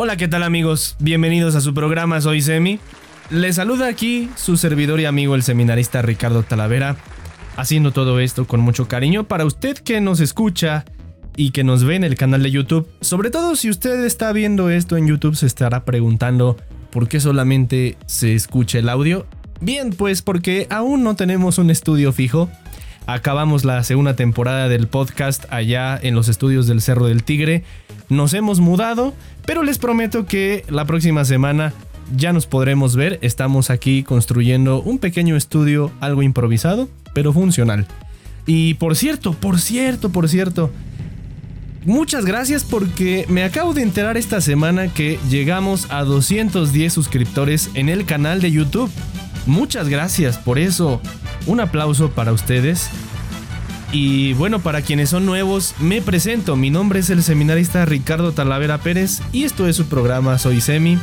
Hola, ¿qué tal amigos? Bienvenidos a su programa Soy Semi. Les saluda aquí su servidor y amigo el seminarista Ricardo Talavera, haciendo todo esto con mucho cariño para usted que nos escucha y que nos ve en el canal de YouTube. Sobre todo si usted está viendo esto en YouTube se estará preguntando por qué solamente se escucha el audio. Bien, pues porque aún no tenemos un estudio fijo. Acabamos la segunda temporada del podcast allá en los estudios del Cerro del Tigre. Nos hemos mudado, pero les prometo que la próxima semana ya nos podremos ver. Estamos aquí construyendo un pequeño estudio, algo improvisado, pero funcional. Y por cierto, por cierto, por cierto, muchas gracias porque me acabo de enterar esta semana que llegamos a 210 suscriptores en el canal de YouTube. Muchas gracias por eso. Un aplauso para ustedes. Y bueno, para quienes son nuevos, me presento. Mi nombre es el seminarista Ricardo Talavera Pérez y esto es su programa Soy Semi.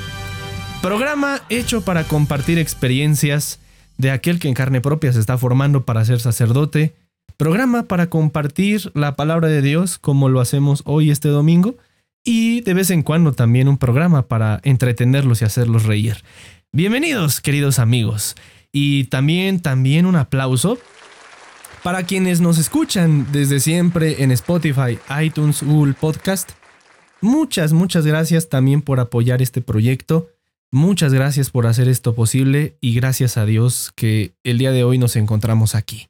Programa hecho para compartir experiencias de aquel que en carne propia se está formando para ser sacerdote. Programa para compartir la palabra de Dios como lo hacemos hoy este domingo. Y de vez en cuando también un programa para entretenerlos y hacerlos reír. Bienvenidos, queridos amigos. Y también, también un aplauso para quienes nos escuchan desde siempre en Spotify, iTunes, Google Podcast. Muchas, muchas gracias también por apoyar este proyecto. Muchas gracias por hacer esto posible y gracias a Dios que el día de hoy nos encontramos aquí.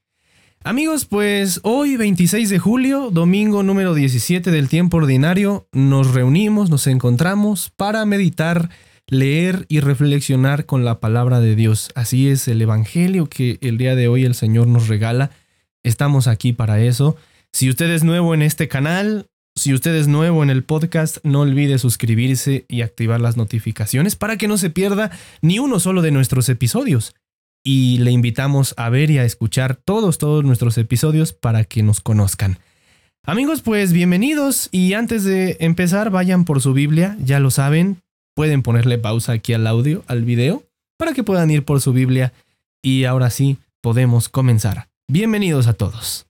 Amigos, pues hoy 26 de julio, domingo número 17 del tiempo ordinario, nos reunimos, nos encontramos para meditar leer y reflexionar con la palabra de Dios. Así es el Evangelio que el día de hoy el Señor nos regala. Estamos aquí para eso. Si usted es nuevo en este canal, si usted es nuevo en el podcast, no olvide suscribirse y activar las notificaciones para que no se pierda ni uno solo de nuestros episodios. Y le invitamos a ver y a escuchar todos, todos nuestros episodios para que nos conozcan. Amigos, pues bienvenidos y antes de empezar vayan por su Biblia, ya lo saben, pueden ponerle pausa aquí al audio, al video, para que puedan ir por su Biblia y ahora sí podemos comenzar. Bienvenidos a todos.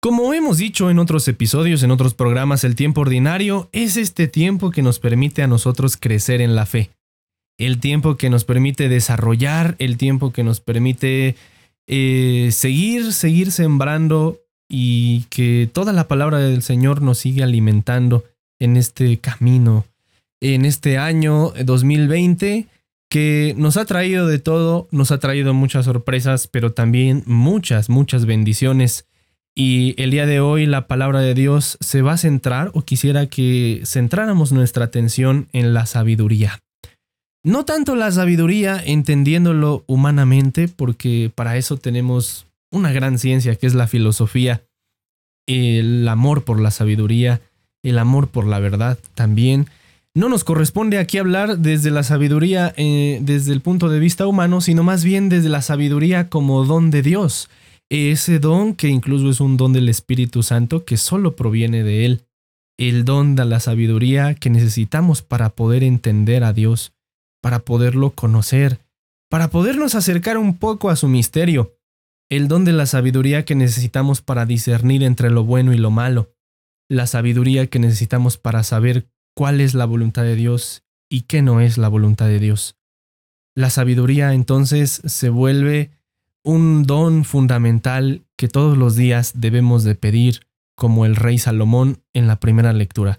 Como hemos dicho en otros episodios, en otros programas, el tiempo ordinario es este tiempo que nos permite a nosotros crecer en la fe. El tiempo que nos permite desarrollar, el tiempo que nos permite eh, seguir, seguir sembrando y que toda la palabra del Señor nos sigue alimentando en este camino, en este año 2020 que nos ha traído de todo, nos ha traído muchas sorpresas, pero también muchas, muchas bendiciones. Y el día de hoy la palabra de Dios se va a centrar, o quisiera que centráramos nuestra atención en la sabiduría. No tanto la sabiduría entendiéndolo humanamente, porque para eso tenemos una gran ciencia que es la filosofía, el amor por la sabiduría, el amor por la verdad también. No nos corresponde aquí hablar desde la sabiduría eh, desde el punto de vista humano, sino más bien desde la sabiduría como don de Dios. Ese don que incluso es un don del Espíritu Santo que solo proviene de Él. El don de la sabiduría que necesitamos para poder entender a Dios, para poderlo conocer, para podernos acercar un poco a su misterio el don de la sabiduría que necesitamos para discernir entre lo bueno y lo malo, la sabiduría que necesitamos para saber cuál es la voluntad de Dios y qué no es la voluntad de Dios. La sabiduría entonces se vuelve un don fundamental que todos los días debemos de pedir, como el rey Salomón en la primera lectura.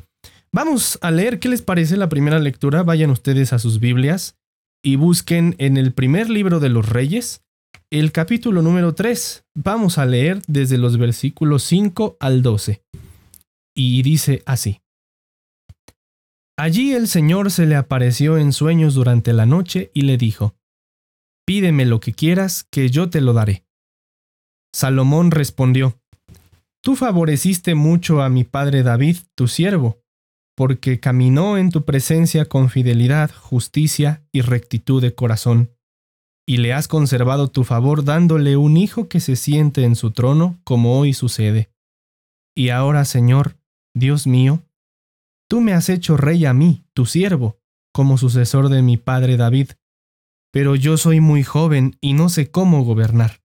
Vamos a leer qué les parece la primera lectura. Vayan ustedes a sus Biblias y busquen en el primer libro de los reyes, el capítulo número 3. Vamos a leer desde los versículos 5 al 12. Y dice así. Allí el Señor se le apareció en sueños durante la noche y le dijo, Pídeme lo que quieras, que yo te lo daré. Salomón respondió, Tú favoreciste mucho a mi padre David, tu siervo, porque caminó en tu presencia con fidelidad, justicia y rectitud de corazón y le has conservado tu favor dándole un hijo que se siente en su trono, como hoy sucede. Y ahora, Señor, Dios mío, tú me has hecho rey a mí, tu siervo, como sucesor de mi padre David, pero yo soy muy joven y no sé cómo gobernar.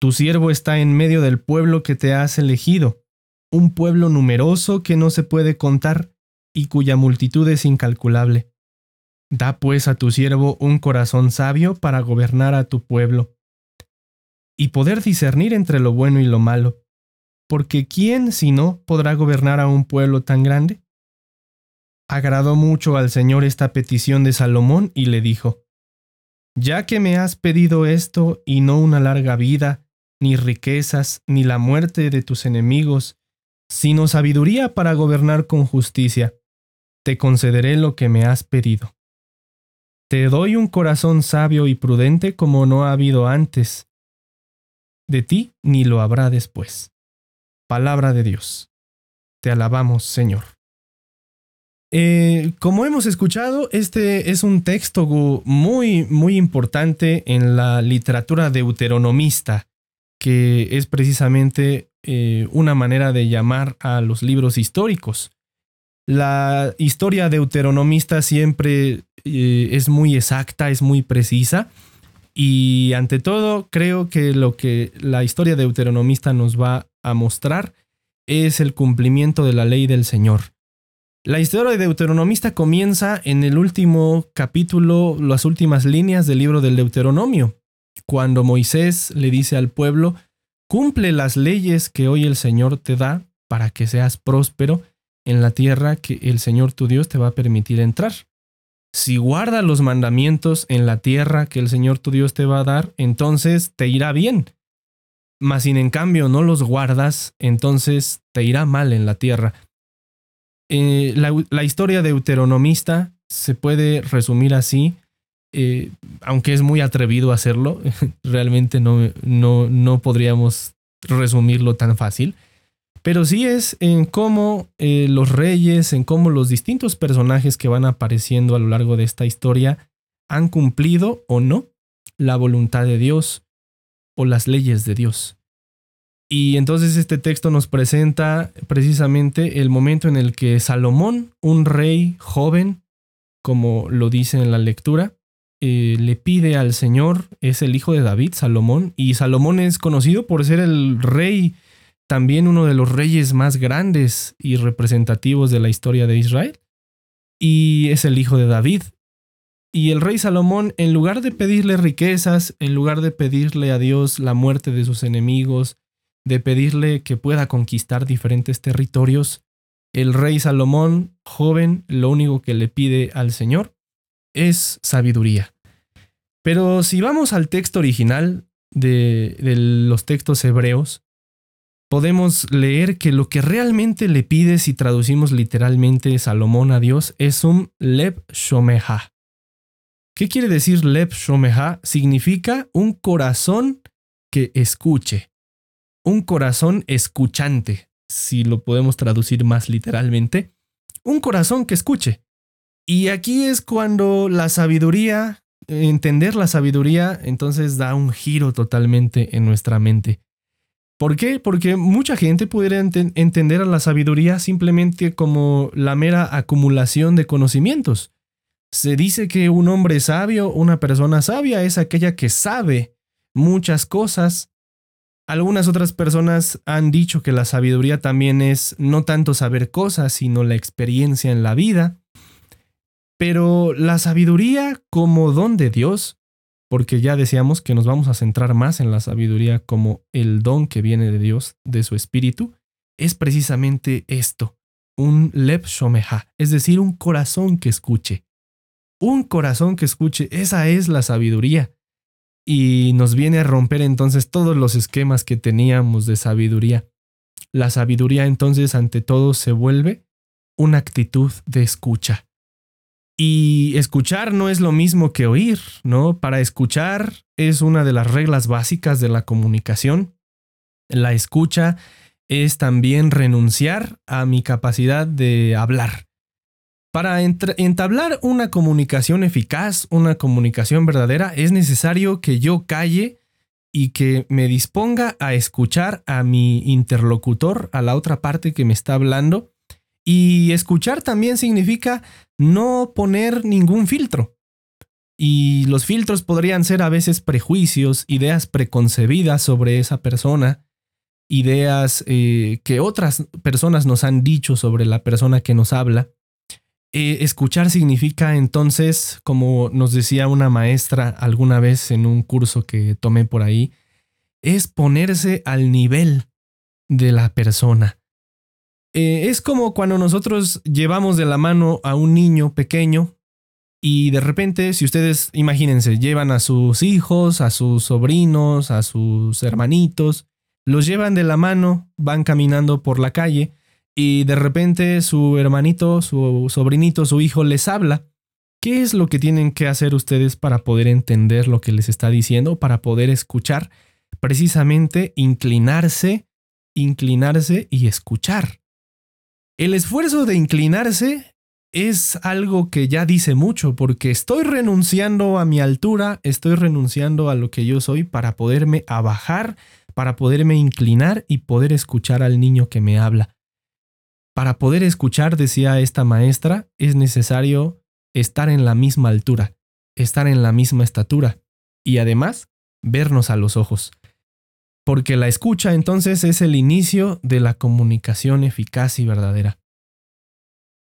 Tu siervo está en medio del pueblo que te has elegido, un pueblo numeroso que no se puede contar y cuya multitud es incalculable. Da pues a tu siervo un corazón sabio para gobernar a tu pueblo, y poder discernir entre lo bueno y lo malo, porque ¿quién si no podrá gobernar a un pueblo tan grande? Agradó mucho al Señor esta petición de Salomón y le dijo, Ya que me has pedido esto y no una larga vida, ni riquezas, ni la muerte de tus enemigos, sino sabiduría para gobernar con justicia, te concederé lo que me has pedido. Te doy un corazón sabio y prudente como no ha habido antes, de ti ni lo habrá después. Palabra de Dios. Te alabamos, Señor. Eh, como hemos escuchado, este es un texto muy, muy importante en la literatura deuteronomista, que es precisamente eh, una manera de llamar a los libros históricos. La historia deuteronomista siempre eh, es muy exacta, es muy precisa, y ante todo creo que lo que la historia deuteronomista nos va a mostrar es el cumplimiento de la ley del Señor. La historia de Deuteronomista comienza en el último capítulo, las últimas líneas del libro del Deuteronomio, cuando Moisés le dice al pueblo, cumple las leyes que hoy el Señor te da para que seas próspero en la tierra que el Señor tu Dios te va a permitir entrar. Si guarda los mandamientos en la tierra que el Señor tu Dios te va a dar, entonces te irá bien. Mas si en cambio no los guardas, entonces te irá mal en la tierra. Eh, la, historia deuteronomista se puede resumir así, eh, aunque es muy atrevido hacerlo, realmente no, no, no podríamos resumirlo tan fácil, pero sí es en cómo eh, los reyes, en cómo los distintos personajes que van apareciendo a lo largo de esta historia han cumplido o no la voluntad de Dios o las leyes de Dios. Y entonces este texto nos presenta precisamente el momento en el que Salomón, un rey joven, como lo dice en la lectura, eh, le pide al Señor, es el hijo de David, Salomón, y Salomón es conocido por ser el rey, también uno de los reyes más grandes y representativos de la historia de Israel, y es el hijo de David. Y el rey Salomón, en lugar de pedirle riquezas, en lugar de pedirle a Dios la muerte de sus enemigos, de pedirle que pueda conquistar diferentes territorios, el rey Salomón, joven, lo único que le pide al Señor es sabiduría. Pero si vamos al texto original de, los textos hebreos, podemos leer que lo que realmente le pide, si traducimos literalmente Salomón a Dios, es un Leb Shomeha. ¿Qué quiere decir Leb Shomeha? Significa un corazón que escuche un corazón escuchante, si lo podemos traducir más literalmente, un corazón que escuche. Y aquí es cuando la sabiduría, entender la sabiduría, entonces da un giro totalmente en nuestra mente. ¿Por qué? Porque mucha gente pudiera entender a la sabiduría simplemente como la mera acumulación de conocimientos. Se dice que un hombre sabio, una persona sabia, es aquella que sabe muchas cosas algunas otras personas han dicho que la sabiduría también es no tanto saber cosas, sino la experiencia en la vida. Pero la sabiduría como don de Dios, porque ya decíamos que nos vamos a centrar más en la sabiduría como el don que viene de Dios, de su espíritu, es precisamente esto, un lep shomeha, es decir, un corazón que escuche. Un corazón que escuche, esa es la sabiduría y nos viene a romper entonces todos los esquemas que teníamos de sabiduría. La sabiduría entonces ante todo se vuelve una actitud de escucha. Y escuchar no es lo mismo que oír, ¿no? Para escuchar es una de las reglas básicas de la comunicación. La escucha es también renunciar a mi capacidad de hablar. Para entablar una comunicación eficaz, una comunicación verdadera, es necesario que yo calle y que me disponga a escuchar a mi interlocutor, a la otra parte que me está hablando. Y escuchar también significa no poner ningún filtro. Y los filtros podrían ser a veces prejuicios, ideas preconcebidas sobre esa persona, ideas eh, que otras personas nos han dicho sobre la persona que nos habla. Eh, escuchar significa entonces, como nos decía una maestra alguna vez en un curso que tomé por ahí, es ponerse al nivel de la persona. Eh, es como cuando nosotros llevamos de la mano a un niño pequeño y de repente, si ustedes, imagínense, llevan a sus hijos, a sus sobrinos, a sus hermanitos, los llevan de la mano, van caminando por la calle y de repente su hermanito, su sobrinito, su hijo les habla. ¿Qué es lo que tienen que hacer ustedes para poder entender lo que les está diciendo, para poder escuchar? Precisamente inclinarse, inclinarse y escuchar. El esfuerzo de inclinarse es algo que ya dice mucho porque estoy renunciando a mi altura, estoy renunciando a lo que yo soy para poderme abajar para poderme inclinar y poder escuchar al niño que me habla. Para poder escuchar, decía esta maestra, es necesario estar en la misma altura, estar en la misma estatura y además vernos a los ojos. Porque la escucha entonces es el inicio de la comunicación eficaz y verdadera.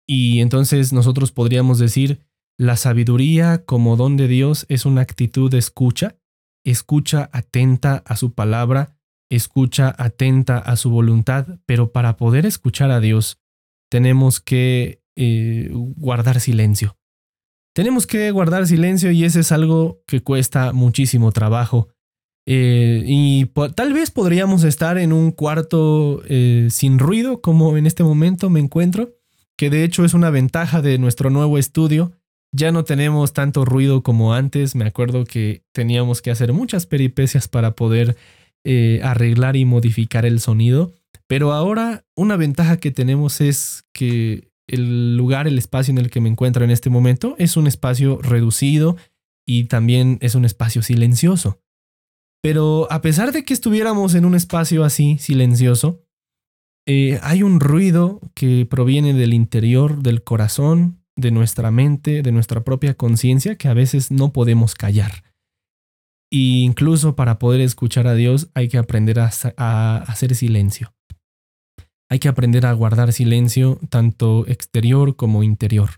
Y entonces nosotros podríamos decir, la sabiduría como don de Dios es una actitud de escucha escucha atenta a su palabra, escucha atenta a su voluntad, pero para poder escuchar a Dios tenemos que eh, guardar silencio. Tenemos que guardar silencio y ese es algo que cuesta muchísimo trabajo. Eh, y tal vez podríamos estar en un cuarto eh, sin ruido, como en este momento me encuentro, que de hecho es una ventaja de nuestro nuevo estudio ya no tenemos tanto ruido como antes. Me acuerdo que teníamos que hacer muchas peripecias para poder eh, arreglar y modificar el sonido. Pero ahora una ventaja que tenemos es que el lugar, el espacio en el que me encuentro en este momento es un espacio reducido y también es un espacio silencioso. Pero a pesar de que estuviéramos en un espacio así, silencioso, eh, hay un ruido que proviene del interior del corazón, de nuestra mente, de nuestra propia conciencia, que a veces no podemos callar. E incluso para poder escuchar a Dios hay que aprender a hacer silencio. Hay que aprender a guardar silencio tanto exterior como interior.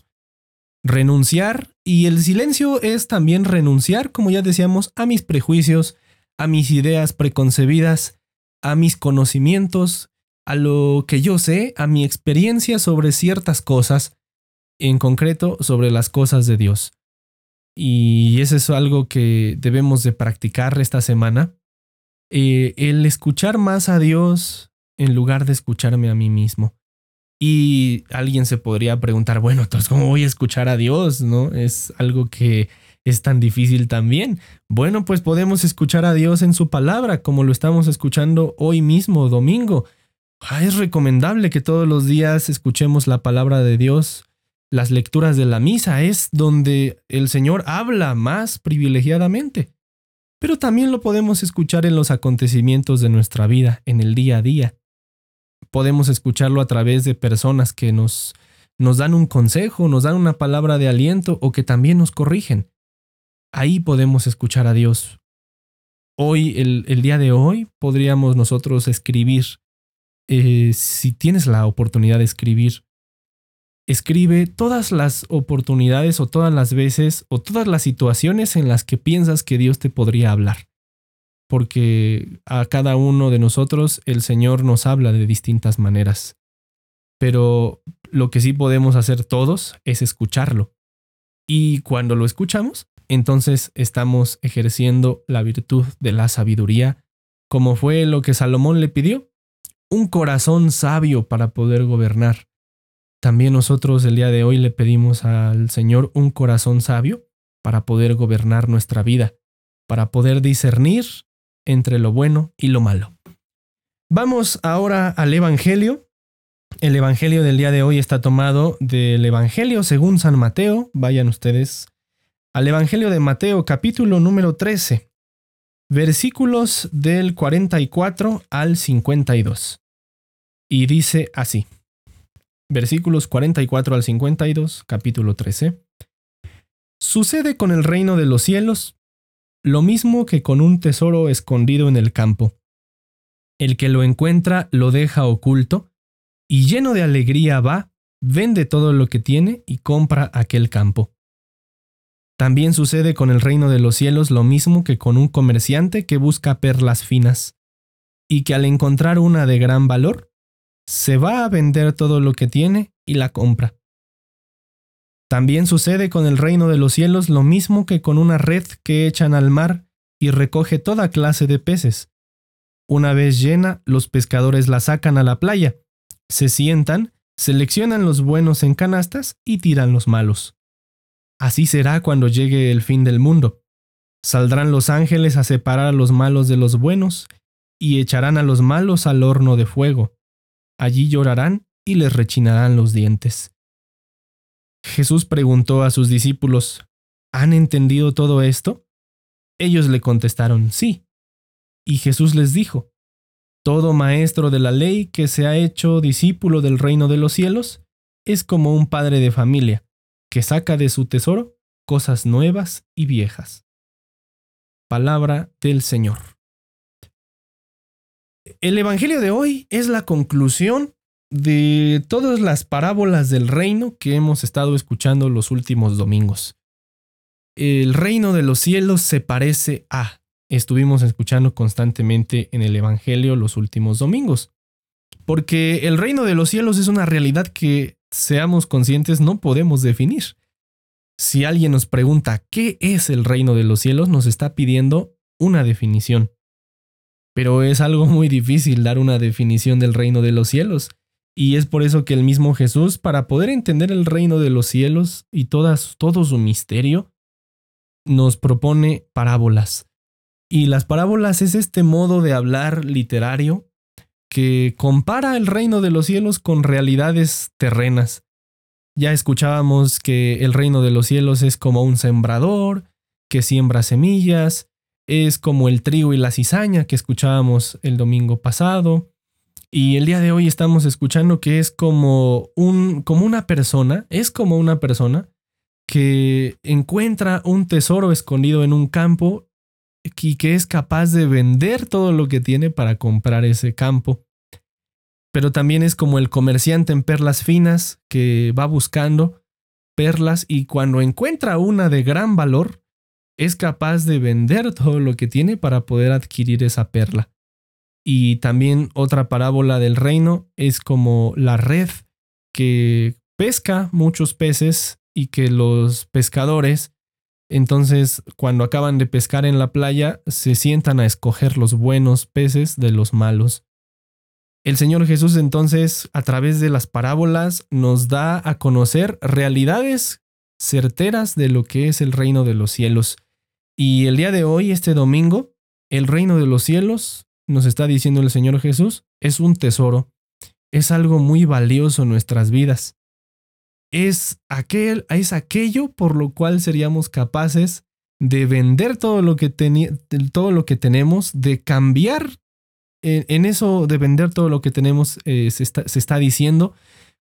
Renunciar, y el silencio es también renunciar, como ya decíamos, a mis prejuicios, a mis ideas preconcebidas, a mis conocimientos, a lo que yo sé, a mi experiencia sobre ciertas cosas, en concreto sobre las cosas de Dios. Y eso es algo que debemos de practicar esta semana. Eh, el escuchar más a Dios en lugar de escucharme a mí mismo. Y alguien se podría preguntar, bueno, entonces, ¿cómo voy a escuchar a Dios? ¿No? Es algo que es tan difícil también. Bueno, pues podemos escuchar a Dios en su palabra, como lo estamos escuchando hoy mismo, domingo. Ah, es recomendable que todos los días escuchemos la palabra de Dios las lecturas de la misa es donde el Señor habla más privilegiadamente. Pero también lo podemos escuchar en los acontecimientos de nuestra vida, en el día a día. Podemos escucharlo a través de personas que nos, nos dan un consejo, nos dan una palabra de aliento o que también nos corrigen. Ahí podemos escuchar a Dios. Hoy, el, día de hoy, podríamos nosotros escribir, eh, si tienes la oportunidad de escribir Escribe todas las oportunidades o todas las veces o todas las situaciones en las que piensas que Dios te podría hablar. Porque a cada uno de nosotros el Señor nos habla de distintas maneras. Pero lo que sí podemos hacer todos es escucharlo. Y cuando lo escuchamos, entonces estamos ejerciendo la virtud de la sabiduría, como fue lo que Salomón le pidió, un corazón sabio para poder gobernar también nosotros el día de hoy le pedimos al Señor un corazón sabio para poder gobernar nuestra vida, para poder discernir entre lo bueno y lo malo. Vamos ahora al Evangelio. El Evangelio del día de hoy está tomado del Evangelio según San Mateo. Vayan ustedes al Evangelio de Mateo capítulo número 13, versículos del 44 al 52. Y dice así versículos 44 al 52, capítulo 13. Sucede con el reino de los cielos lo mismo que con un tesoro escondido en el campo. El que lo encuentra lo deja oculto y lleno de alegría va, vende todo lo que tiene y compra aquel campo. También sucede con el reino de los cielos lo mismo que con un comerciante que busca perlas finas, y que al encontrar una de gran valor, se va a vender todo lo que tiene y la compra. También sucede con el reino de los cielos lo mismo que con una red que echan al mar y recoge toda clase de peces. Una vez llena, los pescadores la sacan a la playa, se sientan, seleccionan los buenos en canastas y tiran los malos. Así será cuando llegue el fin del mundo. Saldrán los ángeles a separar a los malos de los buenos y echarán a los malos al horno de fuego. Allí llorarán y les rechinarán los dientes. Jesús preguntó a sus discípulos, ¿Han entendido todo esto? Ellos le contestaron, sí. Y Jesús les dijo, Todo maestro de la ley que se ha hecho discípulo del reino de los cielos es como un padre de familia, que saca de su tesoro cosas nuevas y viejas. Palabra del Señor. El Evangelio de hoy es la conclusión de todas las parábolas del reino que hemos estado escuchando los últimos domingos. El reino de los cielos se parece a, estuvimos escuchando constantemente en el Evangelio los últimos domingos. Porque el reino de los cielos es una realidad que, seamos conscientes, no podemos definir. Si alguien nos pregunta qué es el reino de los cielos, nos está pidiendo una definición. Pero es algo muy difícil dar una definición del reino de los cielos. Y es por eso que el mismo Jesús, para poder entender el reino de los cielos y todas, todo su misterio, nos propone parábolas. Y las parábolas es este modo de hablar literario que compara el reino de los cielos con realidades terrenas. Ya escuchábamos que el reino de los cielos es como un sembrador que siembra semillas, es como el trigo y la cizaña que escuchábamos el domingo pasado, y el día de hoy estamos escuchando que es como, un, como una persona, es como una persona que encuentra un tesoro escondido en un campo y que es capaz de vender todo lo que tiene para comprar ese campo. Pero también es como el comerciante en perlas finas que va buscando perlas y cuando encuentra una de gran valor, es capaz de vender todo lo que tiene para poder adquirir esa perla. Y también otra parábola del reino es como la red que pesca muchos peces y que los pescadores, entonces cuando acaban de pescar en la playa, se sientan a escoger los buenos peces de los malos. El Señor Jesús entonces, a través de las parábolas, nos da a conocer realidades certeras de lo que es el reino de los cielos. Y el día de hoy, este domingo, el reino de los cielos nos está diciendo el Señor Jesús, es un tesoro, es algo muy valioso en nuestras vidas. Es, aquel, es aquello por lo cual seríamos capaces de vender todo lo que, todo lo que tenemos, de cambiar. En, eso de vender todo lo que tenemos eh, se, está, se está diciendo,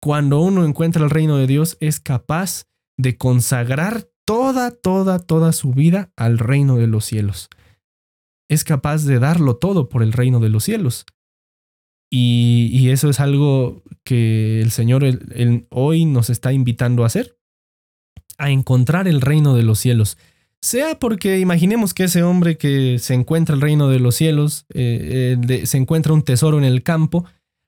cuando uno encuentra el reino de Dios, es capaz de consagrar toda, toda, toda su vida al reino de los cielos es capaz de darlo todo por el reino de los cielos. Y, eso es algo que el Señor hoy nos está invitando a hacer, a encontrar el reino de los cielos. Sea porque imaginemos que ese hombre que se encuentra el reino de los cielos, eh, eh, se encuentra un tesoro en el campo,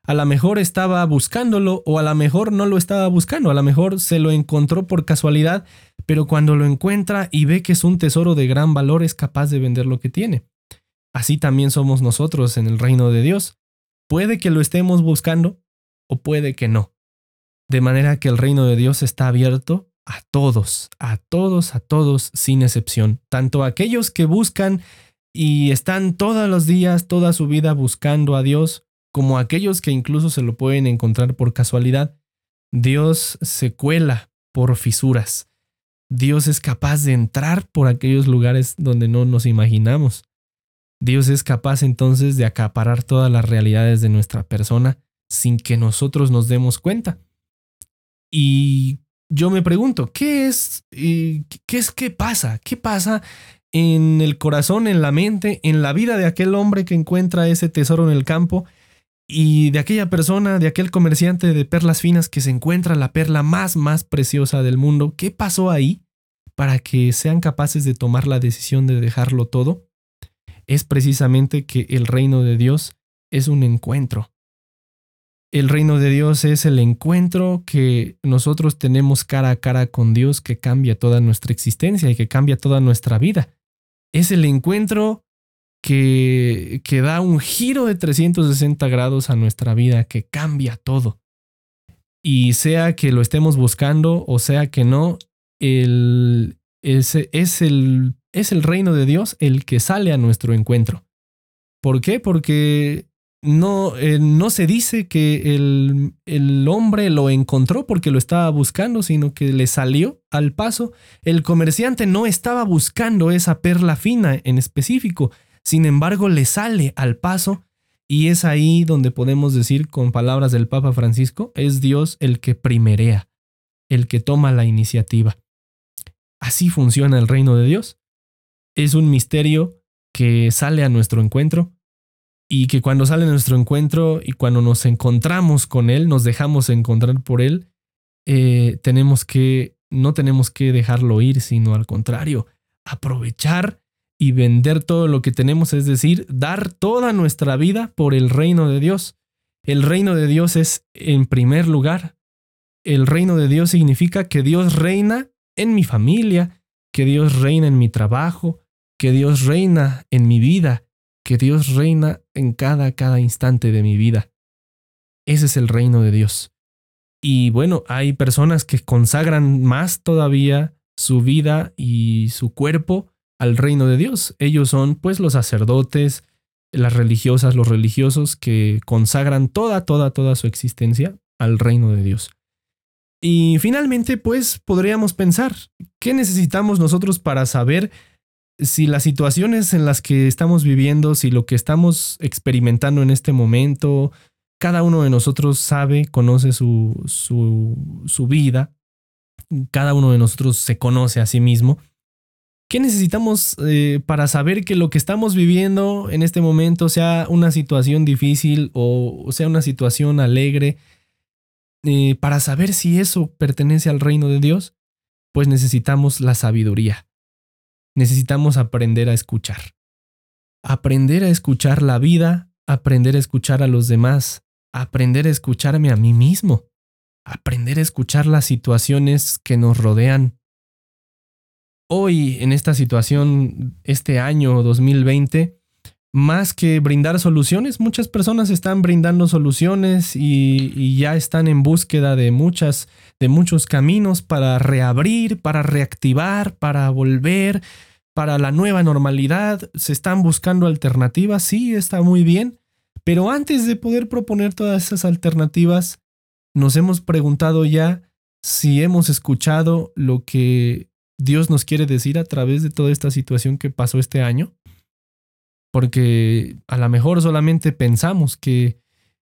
a lo mejor estaba buscándolo o a lo mejor no lo estaba buscando, a lo mejor se lo encontró por casualidad, pero cuando lo encuentra y ve que es un tesoro de gran valor es capaz de vender lo que tiene. Así también somos nosotros en el reino de Dios. Puede que lo estemos buscando o puede que no. De manera que el reino de Dios está abierto a todos, a todos, a todos, sin excepción. Tanto aquellos que buscan y están todos los días, toda su vida buscando a Dios, como aquellos que incluso se lo pueden encontrar por casualidad. Dios se cuela por fisuras. Dios es capaz de entrar por aquellos lugares donde no nos imaginamos. Dios es capaz entonces de acaparar todas las realidades de nuestra persona sin que nosotros nos demos cuenta. Y yo me pregunto, ¿qué es, qué es, qué pasa? ¿Qué pasa en el corazón, en la mente, en la vida de aquel hombre que encuentra ese tesoro en el campo y de aquella persona, de aquel comerciante de perlas finas que se encuentra la perla más, más preciosa del mundo? ¿Qué pasó ahí para que sean capaces de tomar la decisión de dejarlo todo? Es precisamente que el reino de Dios es un encuentro. El reino de Dios es el encuentro que nosotros tenemos cara a cara con Dios que cambia toda nuestra existencia y que cambia toda nuestra vida. Es el encuentro que, que da un giro de 360 grados a nuestra vida, que cambia todo. Y sea que lo estemos buscando o sea que no, el, es, el, reino de Dios el que sale a nuestro encuentro. ¿Por qué? Porque no, eh, no se dice que el, el, hombre lo encontró porque lo estaba buscando, sino que le salió al paso. El comerciante no estaba buscando esa perla fina en específico, sin embargo le sale al paso y es ahí donde podemos decir con palabras del Papa Francisco, es Dios el que primerea, el que toma la iniciativa. Así funciona el reino de Dios. Es un misterio que sale a nuestro encuentro y que cuando sale nuestro encuentro y cuando nos encontramos con Él, nos dejamos encontrar por Él, eh, tenemos que, no tenemos que dejarlo ir, sino al contrario, aprovechar y vender todo lo que tenemos, es decir, dar toda nuestra vida por el reino de Dios. El reino de Dios es en primer lugar. El reino de Dios significa que Dios reina en mi familia, que Dios reina en mi trabajo, que Dios reina en mi vida, que Dios reina en cada, cada instante de mi vida. Ese es el reino de Dios. Y bueno, hay personas que consagran más todavía su vida y su cuerpo al reino de Dios. Ellos son pues los sacerdotes, las religiosas, los religiosos que consagran toda, toda, toda su existencia al reino de Dios. Y finalmente pues podríamos pensar, ¿qué necesitamos nosotros para saber si las situaciones en las que estamos viviendo, si lo que estamos experimentando en este momento, cada uno de nosotros sabe, conoce su, su, vida, cada uno de nosotros se conoce a sí mismo. ¿Qué necesitamos eh, para saber que lo que estamos viviendo en este momento sea una situación difícil o sea una situación alegre? Eh, para saber si eso pertenece al reino de Dios, pues necesitamos la sabiduría necesitamos aprender a escuchar. Aprender a escuchar la vida, aprender a escuchar a los demás, aprender a escucharme a mí mismo, aprender a escuchar las situaciones que nos rodean. Hoy, en esta situación, este año 2020, más que brindar soluciones, muchas personas están brindando soluciones y, ya están en búsqueda de muchas, de muchos caminos para reabrir, para reactivar, para volver, para la nueva normalidad, se están buscando alternativas, sí, está muy bien, pero antes de poder proponer todas esas alternativas, nos hemos preguntado ya si hemos escuchado lo que Dios nos quiere decir a través de toda esta situación que pasó este año, porque a lo mejor solamente pensamos que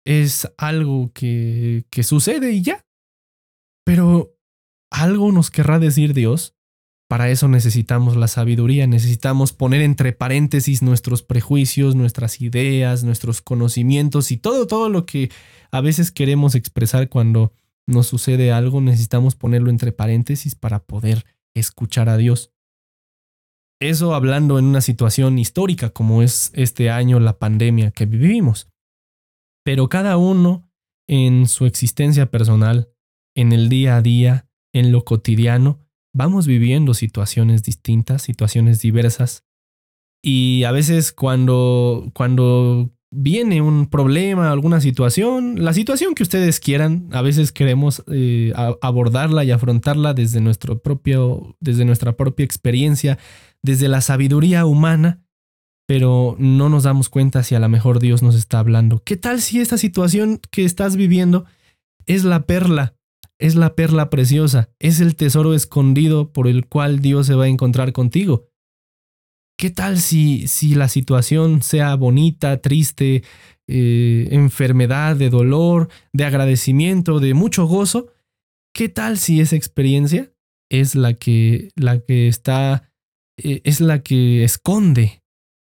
es algo que, que sucede y ya, pero algo nos querrá decir Dios para eso necesitamos la sabiduría, necesitamos poner entre paréntesis nuestros prejuicios, nuestras ideas, nuestros conocimientos y todo, todo lo que a veces queremos expresar cuando nos sucede algo, necesitamos ponerlo entre paréntesis para poder escuchar a Dios. Eso hablando en una situación histórica como es este año la pandemia que vivimos. Pero cada uno en su existencia personal, en el día a día, en lo cotidiano, vamos viviendo situaciones distintas, situaciones diversas. Y a veces cuando, cuando viene un problema, alguna situación, la situación que ustedes quieran, a veces queremos eh, abordarla y afrontarla desde, nuestro propio, desde nuestra propia experiencia, desde la sabiduría humana, pero no nos damos cuenta si a lo mejor Dios nos está hablando. ¿Qué tal si esta situación que estás viviendo es la perla es la perla preciosa, es el tesoro escondido por el cual Dios se va a encontrar contigo. ¿Qué tal si, si la situación sea bonita, triste, eh, enfermedad, de dolor, de agradecimiento, de mucho gozo? ¿qué tal si esa experiencia es la que, la que está, es la que esconde,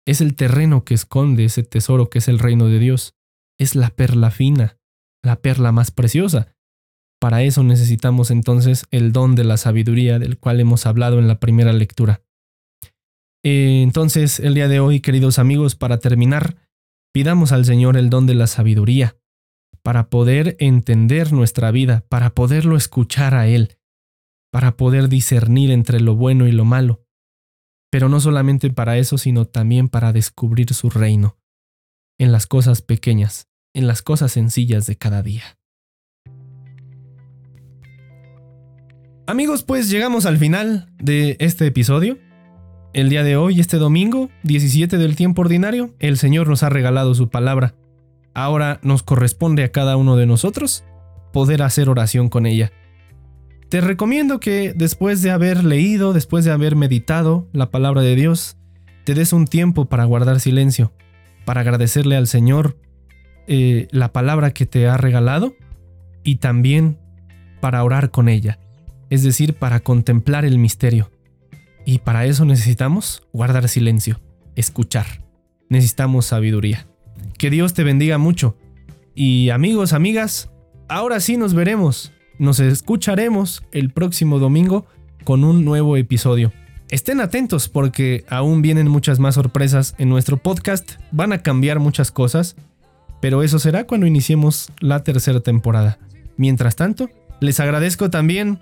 es el terreno que esconde ese tesoro que es el reino de Dios? Es la perla fina, la perla más preciosa. Para eso necesitamos entonces el don de la sabiduría del cual hemos hablado en la primera lectura. Eh, entonces, el día de hoy, queridos amigos, para terminar, pidamos al Señor el don de la sabiduría, para poder entender nuestra vida, para poderlo escuchar a Él, para poder discernir entre lo bueno y lo malo, pero no solamente para eso, sino también para descubrir su reino, en las cosas pequeñas, en las cosas sencillas de cada día. Amigos, pues llegamos al final de este episodio. El día de hoy, este domingo, 17 del tiempo ordinario, el Señor nos ha regalado su palabra. Ahora nos corresponde a cada uno de nosotros poder hacer oración con ella. Te recomiendo que después de haber leído, después de haber meditado la palabra de Dios, te des un tiempo para guardar silencio, para agradecerle al Señor eh, la palabra que te ha regalado y también para orar con ella, es decir, para contemplar el misterio. Y para eso necesitamos guardar silencio, escuchar. Necesitamos sabiduría. Que Dios te bendiga mucho. Y amigos, amigas, ahora sí nos veremos. Nos escucharemos el próximo domingo con un nuevo episodio. Estén atentos porque aún vienen muchas más sorpresas en nuestro podcast. Van a cambiar muchas cosas, pero eso será cuando iniciemos la tercera temporada. Mientras tanto, les agradezco también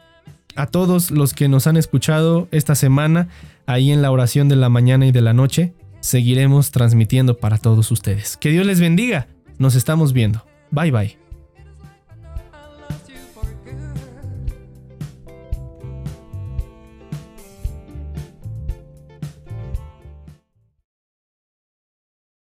a todos los que nos han escuchado esta semana ahí en la oración de la mañana y de la noche. Seguiremos transmitiendo para todos ustedes. Que Dios les bendiga. Nos estamos viendo. Bye bye.